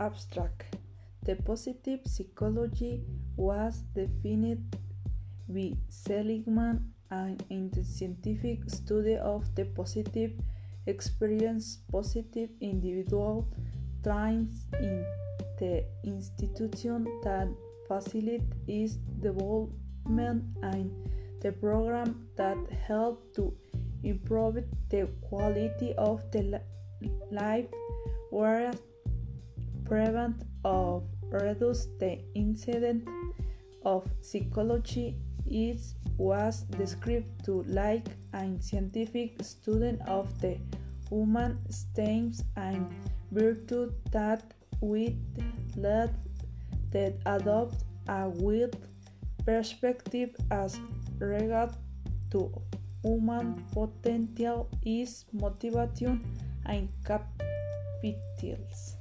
abstract. The positive psychology was defined by Seligman and in the scientific study of the positive experience positive individual trains in the institution that facilitate its development and the program that help to improve the quality of the life whereas prevent or reduce the incidence of psychology it was described to like a scientific study of the human states and virtue that would lead that adopt a wide perspective as regard to human potential is motivation and capitals.